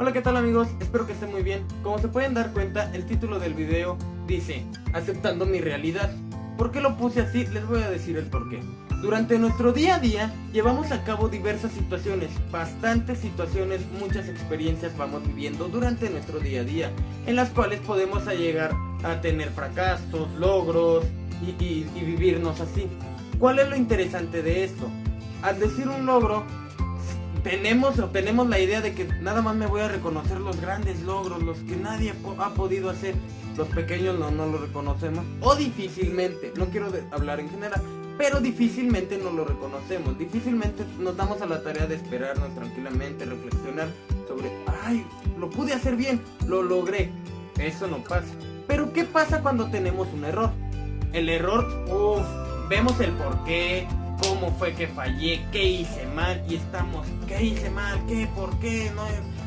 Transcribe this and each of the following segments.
Hola, ¿qué tal amigos? Espero que estén muy bien. Como se pueden dar cuenta, el título del video dice, aceptando mi realidad. ¿Por qué lo puse así? Les voy a decir el porqué. Durante nuestro día a día llevamos a cabo diversas situaciones, bastantes situaciones, muchas experiencias vamos viviendo durante nuestro día a día, en las cuales podemos llegar a tener fracasos, logros y, y vivirnos así. ¿Cuál es lo interesante de esto? Al decir un logro, tenemos tenemos la idea de que nada más me voy a reconocer los grandes logros, los que nadie ha podido hacer. Los pequeños no, no lo reconocemos. O difícilmente, no quiero hablar en general, pero difícilmente no lo reconocemos. Difícilmente nos damos a la tarea de esperarnos tranquilamente, reflexionar sobre, ay, lo pude hacer bien, lo logré. Eso no pasa. Pero ¿qué pasa cuando tenemos un error? El error, uff, vemos el porqué, cómo fue que fallé, qué hice mal y estamos, qué hice mal, qué, por qué, no,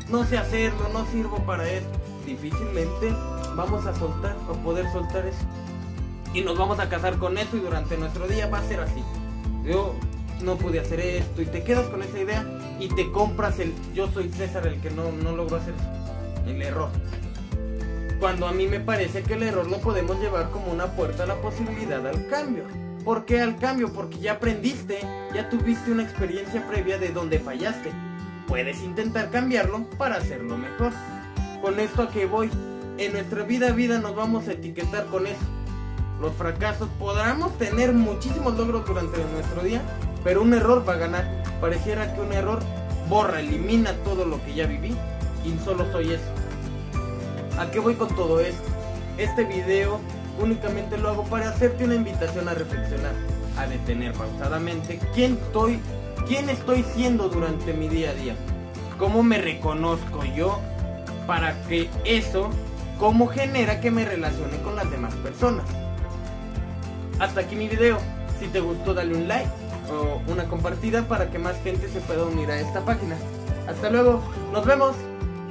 no sé hacerlo, no sirvo para eso. Difícilmente vamos a soltar o poder soltar eso. Y nos vamos a casar con eso y durante nuestro día va a ser así. Yo no pude hacer esto y te quedas con esa idea y te compras el yo soy César el que no, no logró hacer eso. El error. Cuando a mí me parece que el error lo podemos llevar como una puerta a la posibilidad al cambio. ¿Por qué al cambio? Porque ya aprendiste, ya tuviste una experiencia previa de donde fallaste. Puedes intentar cambiarlo para hacerlo mejor. Con esto a que voy, en nuestra vida a vida nos vamos a etiquetar con eso. Los fracasos, podremos tener muchísimos logros durante nuestro día, pero un error va a ganar. Pareciera que un error borra, elimina todo lo que ya viví y solo soy eso. ¿A qué voy con todo esto? Este video únicamente lo hago para hacerte una invitación a reflexionar, a detener pausadamente quién estoy, quién estoy siendo durante mi día a día, cómo me reconozco yo para que eso, cómo genera que me relacione con las demás personas. Hasta aquí mi video. Si te gustó dale un like o una compartida para que más gente se pueda unir a esta página. Hasta luego, nos vemos.